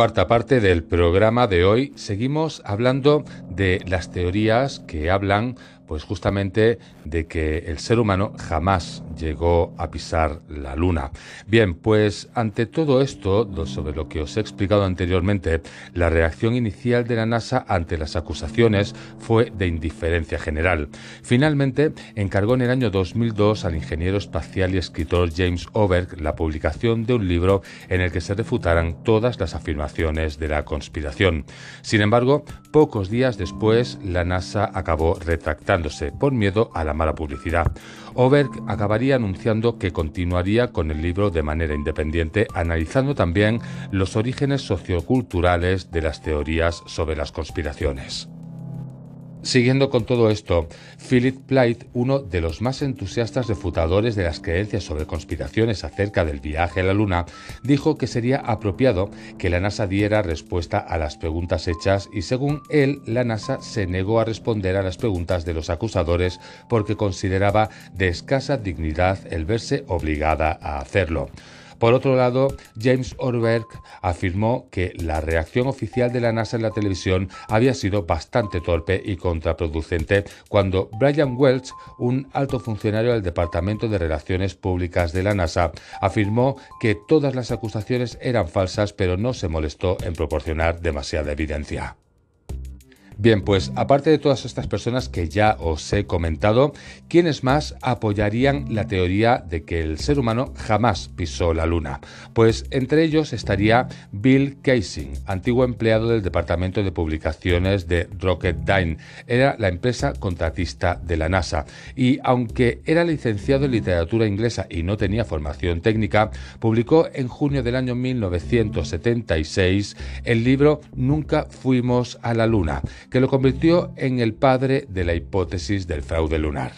S1: Cuarta parte del programa de hoy seguimos hablando de las teorías que hablan pues justamente de que el ser humano jamás llegó a pisar la luna. Bien, pues ante todo esto, sobre lo que os he explicado anteriormente, la reacción inicial de la NASA ante las acusaciones fue de indiferencia general. Finalmente, encargó en el año 2002 al ingeniero espacial y escritor James Oberg la publicación de un libro en el que se refutaran todas las afirmaciones de la conspiración. Sin embargo, pocos días después, la NASA acabó retractando por miedo a la mala publicidad. Oberg acabaría anunciando que continuaría con el libro de manera independiente, analizando también los orígenes socioculturales de las teorías sobre las conspiraciones. Siguiendo con todo esto, Philip Plaid, uno de los más entusiastas refutadores de las creencias sobre conspiraciones acerca del viaje a la Luna, dijo que sería apropiado que la NASA diera respuesta a las preguntas hechas y según él, la NASA se negó a responder a las preguntas de los acusadores porque consideraba de escasa dignidad el verse obligada a hacerlo. Por otro lado, James Orberg afirmó que la reacción oficial de la NASA en la televisión había sido bastante torpe y contraproducente cuando Brian Welch, un alto funcionario del Departamento de Relaciones Públicas de la NASA, afirmó que todas las acusaciones eran falsas pero no se molestó en proporcionar demasiada evidencia. Bien, pues aparte de todas estas personas que ya os he comentado, ¿quiénes más apoyarían la teoría de que el ser humano jamás pisó la Luna? Pues entre ellos estaría Bill Casing, antiguo empleado del Departamento de Publicaciones de Rocketdyne. Era la empresa contratista de la NASA y aunque era licenciado en literatura inglesa y no tenía formación técnica, publicó en junio del año 1976 el libro Nunca fuimos a la Luna que lo convirtió en el padre de la hipótesis del fraude lunar.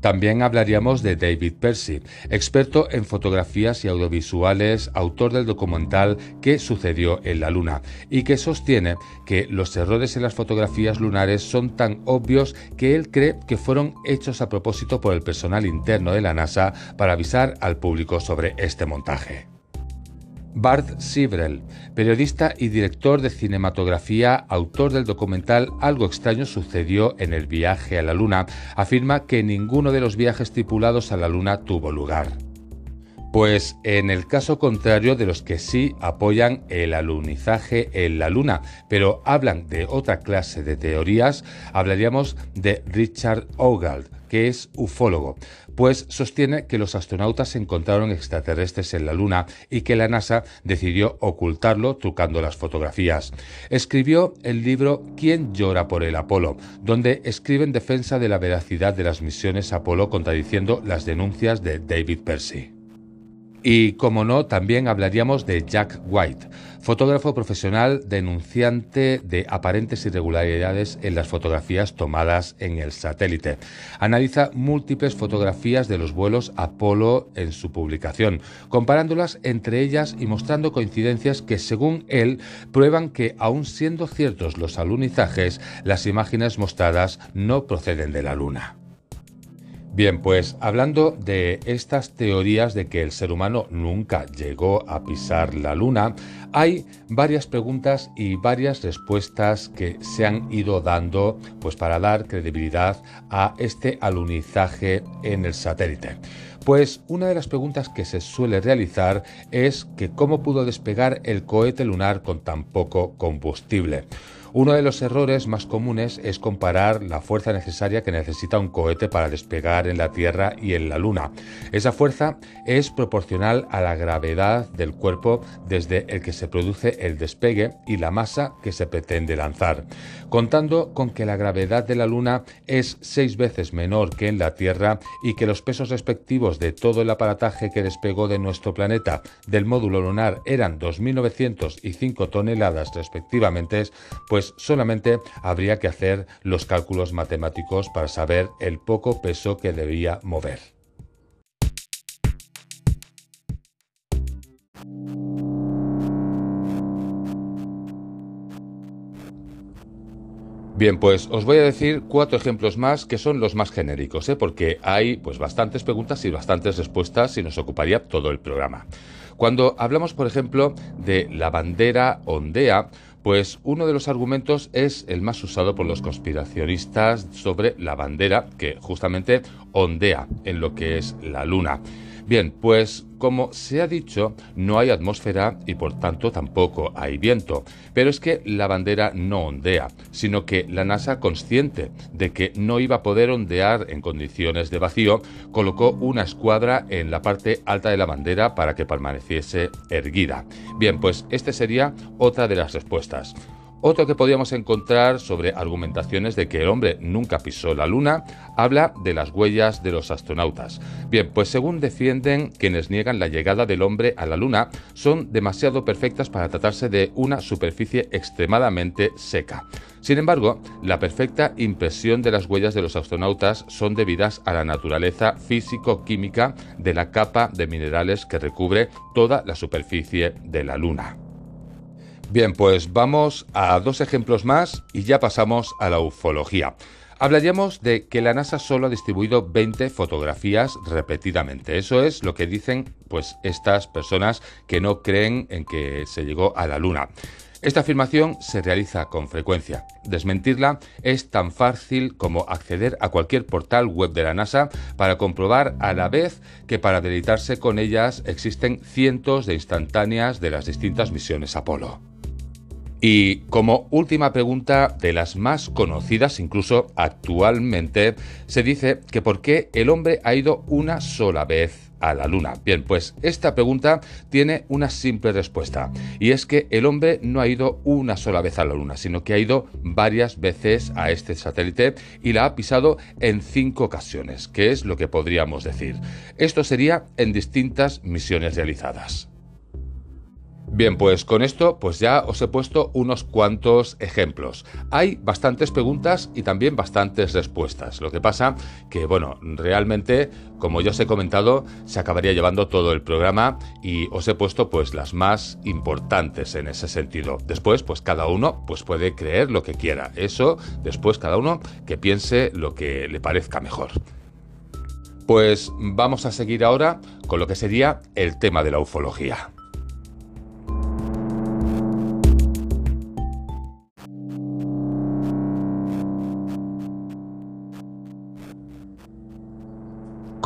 S1: También hablaríamos de David Percy, experto en fotografías y audiovisuales, autor del documental ¿Qué sucedió en la Luna? y que sostiene que los errores en las fotografías lunares son tan obvios que él cree que fueron hechos a propósito por el personal interno de la NASA para avisar al público sobre este montaje. Bart Sibrel, periodista y director de cinematografía, autor del documental Algo extraño sucedió en el viaje a la Luna, afirma que ninguno de los viajes tripulados a la Luna tuvo lugar. Pues en el caso contrario de los que sí apoyan el alunizaje en la Luna, pero hablan de otra clase de teorías, hablaríamos de Richard Ogald, que es ufólogo, pues sostiene que los astronautas encontraron extraterrestres en la Luna y que la NASA decidió ocultarlo trucando las fotografías. Escribió el libro ¿Quién llora por el Apolo?, donde escribe en defensa de la veracidad de las misiones Apolo contradiciendo las denuncias de David Percy. Y como no, también hablaríamos de Jack White, fotógrafo profesional denunciante de aparentes irregularidades en las fotografías tomadas en el satélite. Analiza múltiples fotografías de los vuelos Apolo en su publicación, comparándolas entre ellas y mostrando coincidencias que, según él, prueban que, aun siendo ciertos los alunizajes, las imágenes mostradas no proceden de la Luna. Bien, pues hablando de estas teorías de que el ser humano nunca llegó a pisar la luna, hay varias preguntas y varias respuestas que se han ido dando pues para dar credibilidad a este alunizaje en el satélite. Pues una de las preguntas que se suele realizar es que cómo pudo despegar el cohete lunar con tan poco combustible. Uno de los errores más comunes es comparar la fuerza necesaria que necesita un cohete para despegar en la Tierra y en la Luna. Esa fuerza es proporcional a la gravedad del cuerpo desde el que se produce el despegue y la masa que se pretende lanzar. Contando con que la gravedad de la Luna es seis veces menor que en la Tierra y que los pesos respectivos de todo el aparataje que despegó de nuestro planeta del módulo lunar eran 2.900 y 5 toneladas respectivamente, pues pues solamente habría que hacer los cálculos matemáticos para saber el poco peso que debía mover. Bien, pues os voy a decir cuatro ejemplos más que son los más genéricos, ¿eh? porque hay pues bastantes preguntas y bastantes respuestas y nos ocuparía todo el programa. Cuando hablamos, por ejemplo, de la bandera ondea, pues uno de los argumentos es el más usado por los conspiracionistas sobre la bandera que justamente ondea en lo que es la luna. Bien, pues como se ha dicho, no hay atmósfera y por tanto tampoco hay viento. Pero es que la bandera no ondea, sino que la NASA, consciente de que no iba a poder ondear en condiciones de vacío, colocó una escuadra en la parte alta de la bandera para que permaneciese erguida. Bien, pues esta sería otra de las respuestas. Otro que podríamos encontrar sobre argumentaciones de que el hombre nunca pisó la Luna habla de las huellas de los astronautas. Bien, pues según defienden quienes niegan la llegada del hombre a la Luna, son demasiado perfectas para tratarse de una superficie extremadamente seca. Sin embargo, la perfecta impresión de las huellas de los astronautas son debidas a la naturaleza físico-química de la capa de minerales que recubre toda la superficie de la Luna. Bien, pues vamos a dos ejemplos más y ya pasamos a la ufología. Hablaríamos de que la NASA solo ha distribuido 20 fotografías repetidamente. Eso es lo que dicen pues estas personas que no creen en que se llegó a la Luna. Esta afirmación se realiza con frecuencia. Desmentirla es tan fácil como acceder a cualquier portal web de la NASA para comprobar a la vez que para deleitarse con ellas existen cientos de instantáneas de las distintas misiones Apolo. Y como última pregunta, de las más conocidas incluso actualmente, se dice que por qué el hombre ha ido una sola vez a la Luna. Bien, pues esta pregunta tiene una simple respuesta, y es que el hombre no ha ido una sola vez a la Luna, sino que ha ido varias veces a este satélite y la ha pisado en cinco ocasiones, que es lo que podríamos decir. Esto sería en distintas misiones realizadas. Bien, pues con esto pues ya os he puesto unos cuantos ejemplos. Hay bastantes preguntas y también bastantes respuestas. Lo que pasa que, bueno, realmente, como ya os he comentado, se acabaría llevando todo el programa y os he puesto pues las más importantes en ese sentido. Después, pues cada uno pues puede creer lo que quiera. Eso, después cada uno que piense lo que le parezca mejor. Pues vamos a seguir ahora con lo que sería el tema de la ufología.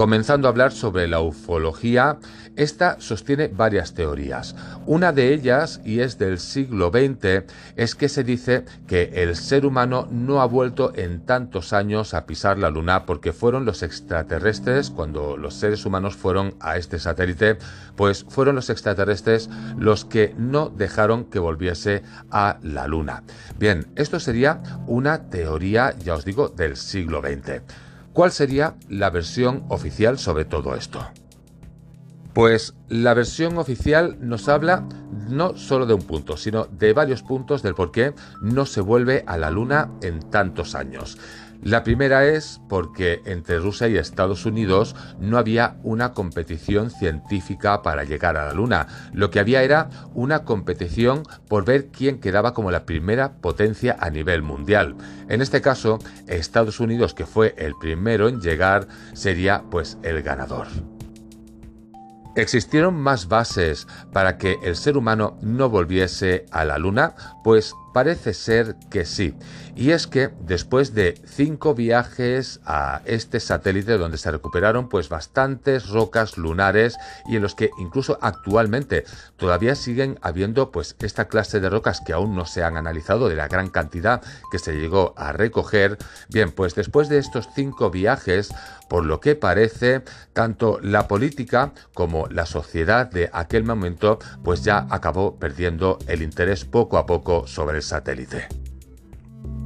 S1: Comenzando a hablar sobre la ufología, esta sostiene varias teorías. Una de ellas, y es del siglo XX, es que se dice que el ser humano no ha vuelto en tantos años a pisar la Luna porque fueron los extraterrestres, cuando los seres humanos fueron a este satélite, pues fueron los extraterrestres los que no dejaron que volviese a la Luna. Bien, esto sería una teoría, ya os digo, del siglo XX. ¿Cuál sería la versión oficial sobre todo esto? Pues la versión oficial nos habla no solo de un punto, sino de varios puntos del por qué no se vuelve a la Luna en tantos años. La primera es porque entre Rusia y Estados Unidos no había una competición científica para llegar a la Luna. Lo que había era una competición por ver quién quedaba como la primera potencia a nivel mundial. En este caso, Estados Unidos, que fue el primero en llegar, sería pues el ganador. ¿Existieron más bases para que el ser humano no volviese a la Luna? Pues Parece ser que sí. Y es que después de cinco viajes a este satélite donde se recuperaron pues bastantes rocas lunares y en los que incluso actualmente todavía siguen habiendo pues esta clase de rocas que aún no se han analizado de la gran cantidad que se llegó a recoger. Bien, pues después de estos cinco viajes, por lo que parece, tanto la política como la sociedad de aquel momento pues ya acabó perdiendo el interés poco a poco sobre satélite.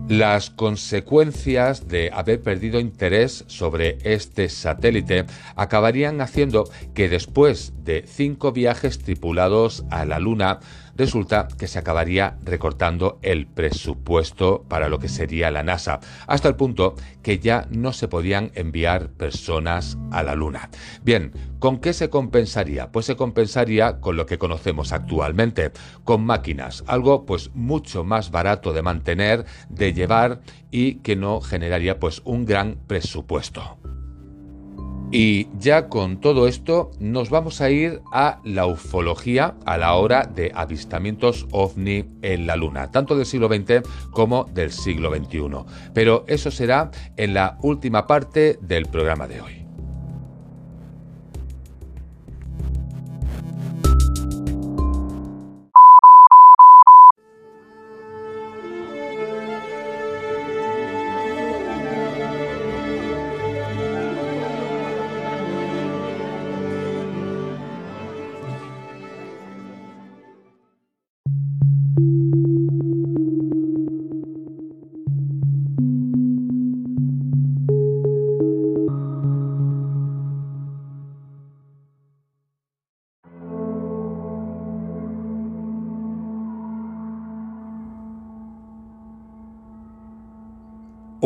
S1: Las consecuencias de haber perdido interés sobre este satélite acabarían haciendo que después de cinco viajes tripulados a la Luna, resulta que se acabaría recortando el presupuesto para lo que sería la NASA, hasta el punto que ya no se podían enviar personas a la Luna. Bien, ¿con qué se compensaría? Pues se compensaría con lo que conocemos actualmente, con máquinas, algo pues mucho más barato de mantener, de llevar y que no generaría pues un gran presupuesto. Y ya con todo esto nos vamos a ir a la ufología a la hora de avistamientos ovni en la Luna, tanto del siglo XX como del siglo XXI. Pero eso será en la última parte del programa de hoy.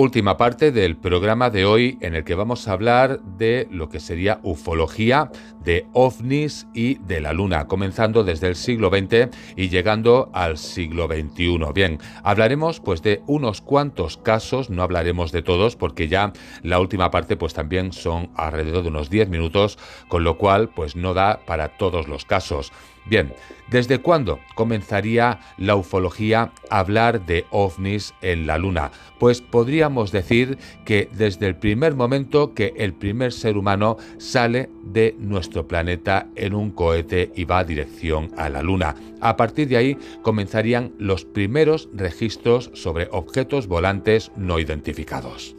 S1: Última parte del programa de hoy en el que vamos a hablar de lo que sería ufología, de ovnis y de la luna, comenzando desde el siglo XX y llegando al siglo XXI. Bien, hablaremos pues de unos cuantos casos, no hablaremos de todos porque ya la última parte pues también son alrededor de unos 10 minutos, con lo cual pues no da para todos los casos. Bien, ¿desde cuándo comenzaría la ufología a hablar de ovnis en la Luna? Pues podríamos decir que desde el primer momento que el primer ser humano sale de nuestro planeta en un cohete y va a dirección a la Luna. A partir de ahí comenzarían los primeros registros sobre objetos volantes no identificados.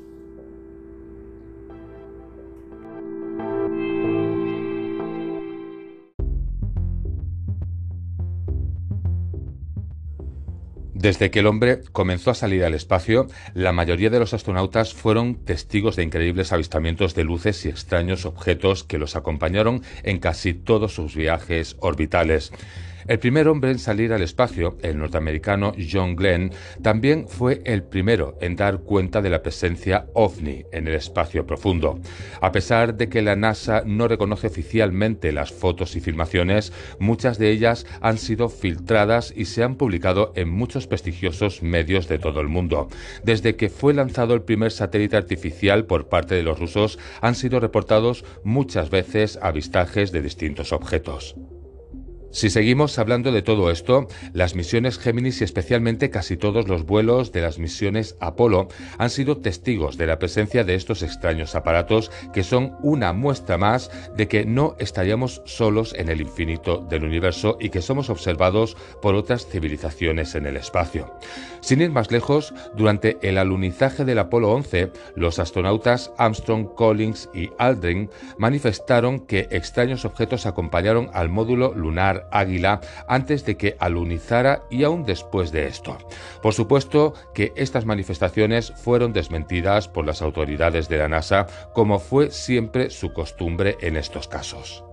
S1: Desde que el hombre comenzó a salir al espacio, la mayoría de los astronautas fueron testigos de increíbles avistamientos de luces y extraños objetos que los acompañaron en casi todos sus viajes orbitales. El primer hombre en salir al espacio, el norteamericano John Glenn, también fue el primero en dar cuenta de la presencia ovni en el espacio profundo. A pesar de que la NASA no reconoce oficialmente las fotos y filmaciones, muchas de ellas han sido filtradas y se han publicado en muchos prestigiosos medios de todo el mundo. Desde que fue lanzado el primer satélite artificial por parte de los rusos, han sido reportados muchas veces avistajes de distintos objetos. Si seguimos hablando de todo esto, las misiones Géminis y especialmente casi todos los vuelos de las misiones Apolo han sido testigos de la presencia de estos extraños aparatos que son una muestra más de que no estaríamos solos en el infinito del universo y que somos observados por otras civilizaciones en el espacio. Sin ir más lejos, durante el alunizaje del Apolo 11, los astronautas Armstrong, Collins y Aldrin manifestaron que extraños objetos acompañaron al módulo lunar Águila antes de que alunizara y aún después de esto. Por supuesto que estas manifestaciones fueron desmentidas por las autoridades de la NASA, como fue siempre su costumbre en estos casos.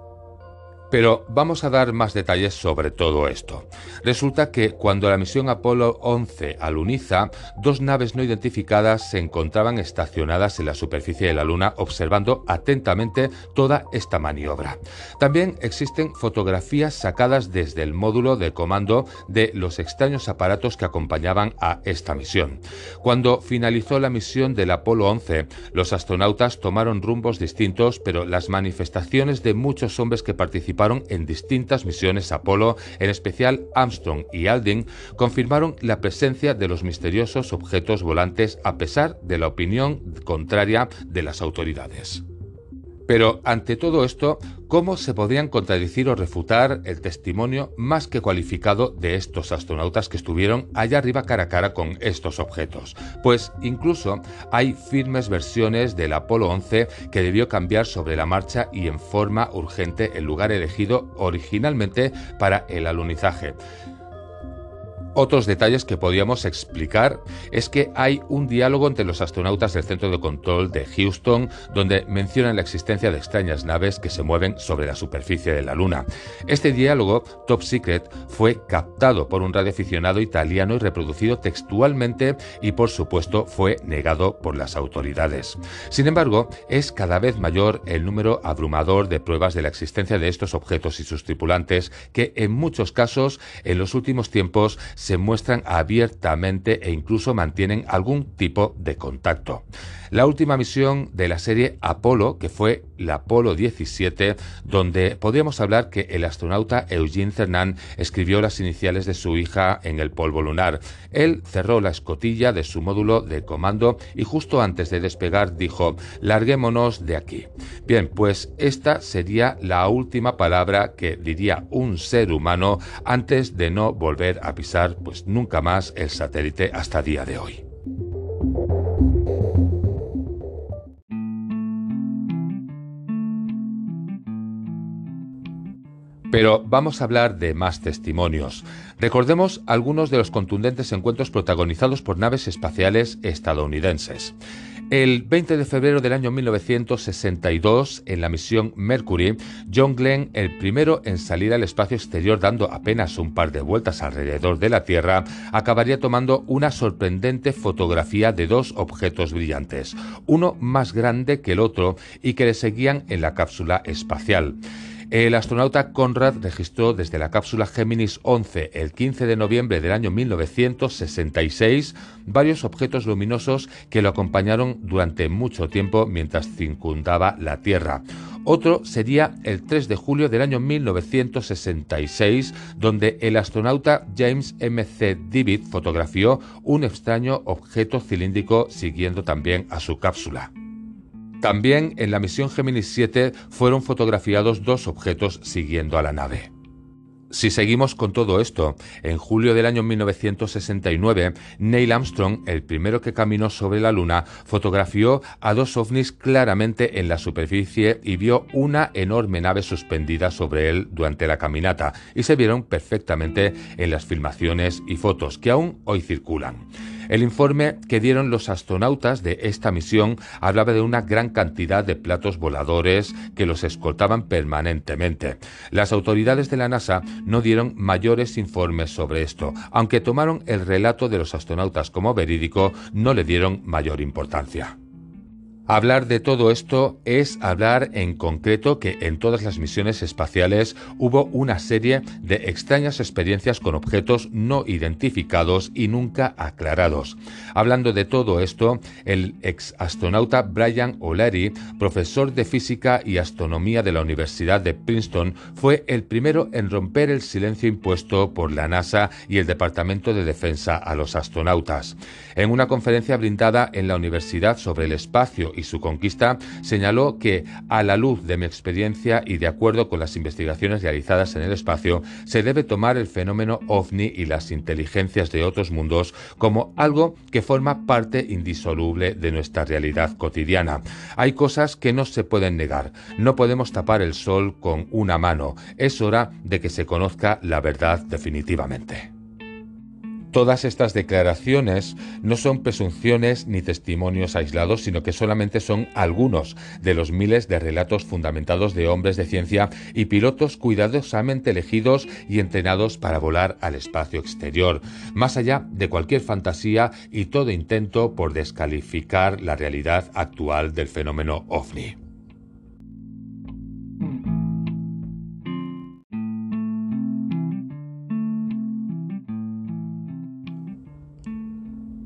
S1: Pero vamos a dar más detalles sobre todo esto. Resulta que cuando la misión Apolo 11 aluniza, dos naves no identificadas se encontraban estacionadas en la superficie de la Luna observando atentamente toda esta maniobra. También existen fotografías sacadas desde el módulo de comando de los extraños aparatos que acompañaban a esta misión. Cuando finalizó la misión del Apolo 11, los astronautas tomaron rumbos distintos, pero las manifestaciones de muchos hombres que participaron en distintas misiones Apolo, en especial Armstrong y Aldrin, confirmaron la presencia de los misteriosos objetos volantes a pesar de la opinión contraria de las autoridades. Pero ante todo esto, ¿cómo se podrían contradecir o refutar el testimonio más que cualificado de estos astronautas que estuvieron allá arriba cara a cara con estos objetos? Pues incluso hay firmes versiones del Apolo 11 que debió cambiar sobre la marcha y en forma urgente el lugar elegido originalmente para el alunizaje. Otros detalles que podríamos explicar es que hay un diálogo entre los astronautas del Centro de Control de Houston donde mencionan la existencia de extrañas naves que se mueven sobre la superficie de la Luna. Este diálogo, Top Secret, fue captado por un radioaficionado italiano y reproducido textualmente y por supuesto fue negado por las autoridades. Sin embargo, es cada vez mayor el número abrumador de pruebas de la existencia de estos objetos y sus tripulantes que en muchos casos en los últimos tiempos se muestran abiertamente e incluso mantienen algún tipo de contacto. La última misión de la serie Apolo, que fue la Apolo 17, donde podríamos hablar que el astronauta Eugene Cernan escribió las iniciales de su hija en el polvo lunar. Él cerró la escotilla de su módulo de comando y justo antes de despegar dijo, larguémonos de aquí. Bien, pues esta sería la última palabra que diría un ser humano antes de no volver a pisar pues nunca más el satélite hasta día de hoy. Pero vamos a hablar de más testimonios. Recordemos algunos de los contundentes encuentros protagonizados por naves espaciales estadounidenses. El 20 de febrero del año 1962, en la misión Mercury, John Glenn, el primero en salir al espacio exterior dando apenas un par de vueltas alrededor de la Tierra, acabaría tomando una sorprendente fotografía de dos objetos brillantes, uno más grande que el otro y que le seguían en la cápsula espacial. El astronauta Conrad registró desde la cápsula Géminis 11 el 15 de noviembre del año 1966 varios objetos luminosos que lo acompañaron durante mucho tiempo mientras circundaba la Tierra. Otro sería el 3 de julio del año 1966, donde el astronauta James M.C. Divitt fotografió un extraño objeto cilíndrico siguiendo también a su cápsula. También en la misión Gemini 7 fueron fotografiados dos objetos siguiendo a la nave. Si seguimos con todo esto, en julio del año 1969, Neil Armstrong, el primero que caminó sobre la Luna, fotografió a dos ovnis claramente en la superficie y vio una enorme nave suspendida sobre él durante la caminata, y se vieron perfectamente en las filmaciones y fotos que aún hoy circulan. El informe que dieron los astronautas de esta misión hablaba de una gran cantidad de platos voladores que los escoltaban permanentemente. Las autoridades de la NASA no dieron mayores informes sobre esto, aunque tomaron el relato de los astronautas como verídico, no le dieron mayor importancia. Hablar de todo esto es hablar en concreto que en todas las misiones espaciales hubo una serie de extrañas experiencias con objetos no identificados y nunca aclarados. Hablando de todo esto, el ex astronauta Brian O'Leary, profesor de física y astronomía de la Universidad de Princeton, fue el primero en romper el silencio impuesto por la NASA y el Departamento de Defensa a los astronautas. En una conferencia brindada en la universidad sobre el espacio y su conquista, señaló que, a la luz de mi experiencia y de acuerdo con las investigaciones realizadas en el espacio, se debe tomar el fenómeno ovni y las inteligencias de otros mundos como algo que forma parte indisoluble de nuestra realidad cotidiana. Hay cosas que no se pueden negar. No podemos tapar el sol con una mano. Es hora de que se conozca la verdad definitivamente. Todas estas declaraciones no son presunciones ni testimonios aislados, sino que solamente son algunos de los miles de relatos fundamentados de hombres de ciencia y pilotos cuidadosamente elegidos y entrenados para volar al espacio exterior, más allá de cualquier fantasía y todo intento por descalificar la realidad actual del fenómeno ovni.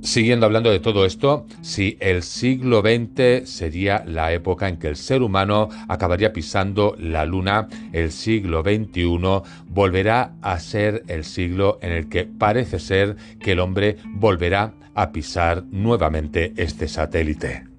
S1: Siguiendo hablando de todo esto, si el siglo XX sería la época en que el ser humano acabaría pisando la luna, el siglo XXI volverá a ser el siglo en el que parece ser que el hombre volverá a pisar nuevamente este satélite.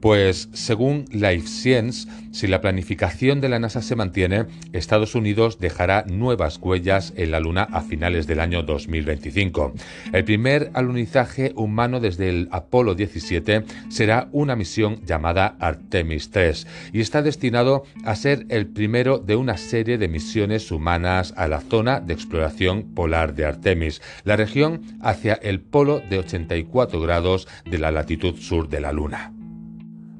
S1: Pues según Life Science, si la planificación de la NASA se mantiene, Estados Unidos dejará nuevas huellas en la Luna a finales del año 2025. El primer alunizaje humano desde el Apolo 17 será una misión llamada Artemis 3 y está destinado a ser el primero de una serie de misiones humanas a la zona de exploración polar de Artemis, la región hacia el polo de 84 grados de la latitud sur de la Luna.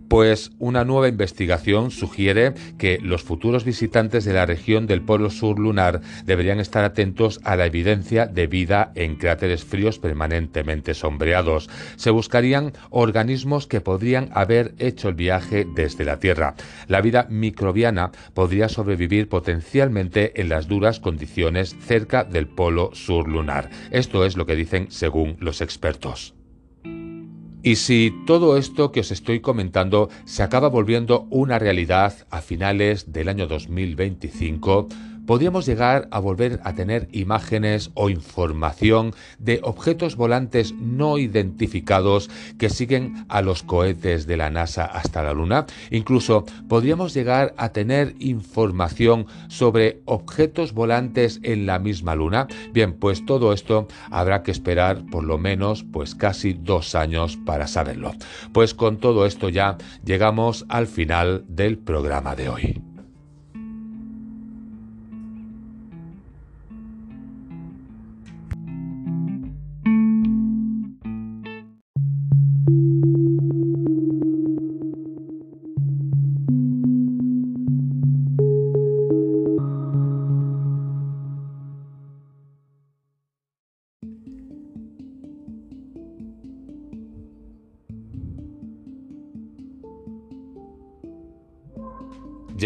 S1: Pues una nueva investigación sugiere que los futuros visitantes de la región del Polo Sur lunar deberían estar atentos a la evidencia de vida en cráteres fríos permanentemente sombreados. Se buscarían organismos que podrían haber hecho el viaje desde la Tierra. La vida microbiana podría sobrevivir potencialmente en las duras condiciones cerca del Polo Sur lunar. Esto es lo que dicen según los expertos. Y si todo esto que os estoy comentando se acaba volviendo una realidad a finales del año 2025, podríamos llegar a volver a tener imágenes o información de objetos volantes no identificados que siguen a los cohetes de la NASA hasta la Luna. Incluso podríamos llegar a tener información sobre objetos volantes en la misma Luna. Bien, pues todo esto habrá que esperar por lo menos pues casi dos años para saberlo. Pues con todo esto ya llegamos al final del programa de hoy.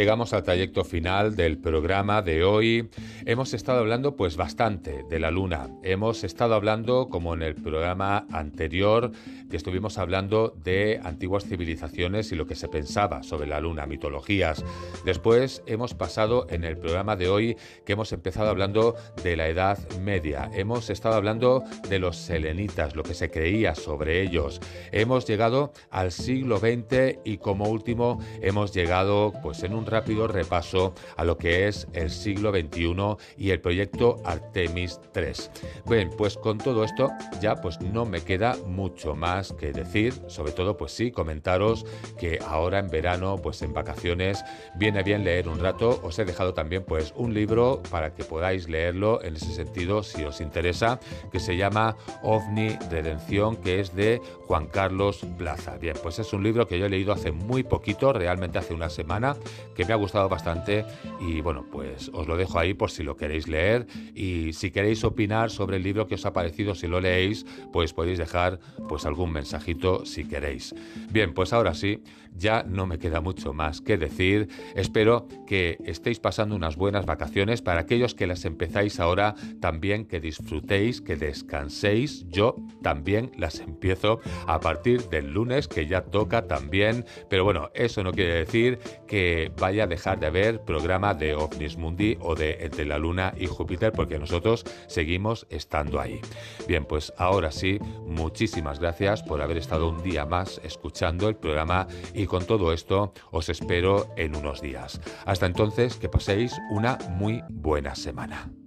S1: Llegamos al trayecto final del programa de hoy. Hemos estado hablando pues bastante de la luna. Hemos estado hablando como en el programa anterior que estuvimos hablando de antiguas civilizaciones y lo que se pensaba sobre la luna, mitologías. Después hemos pasado en el programa de hoy que hemos empezado hablando de la Edad Media. Hemos estado hablando de los selenitas, lo que se creía sobre ellos. Hemos llegado al siglo XX y como último hemos llegado pues en un rápido repaso a lo que es el siglo XXI y el proyecto Artemis 3. Bien, pues con todo esto ya pues no me queda mucho más que decir, sobre todo pues sí, comentaros que ahora en verano pues en vacaciones viene bien leer un rato, os he dejado también pues un libro para que podáis leerlo en ese sentido si os interesa, que se llama OVNI Redención, que es de Juan Carlos Plaza. Bien, pues es un libro que yo he leído hace muy poquito, realmente hace una semana, que me ha gustado bastante y bueno, pues os lo dejo ahí por si lo queréis leer y si queréis opinar sobre el libro que os ha parecido, si lo leéis, pues podéis dejar pues algún mensajito si queréis. Bien, pues ahora sí, ya no me queda mucho más que decir. Espero que estéis pasando unas buenas vacaciones para aquellos que las empezáis ahora, también que disfrutéis, que descanséis. Yo también las empiezo a partir del lunes, que ya toca también, pero bueno, eso no quiere decir que vaya a dejar de haber programa de OVNIS Mundi o de Entre la Luna y Júpiter, porque nosotros seguimos estando ahí. Bien, pues ahora sí, muchísimas gracias por haber estado un día más escuchando el programa y con todo esto os espero en unos días. Hasta entonces, que paséis una muy buena semana.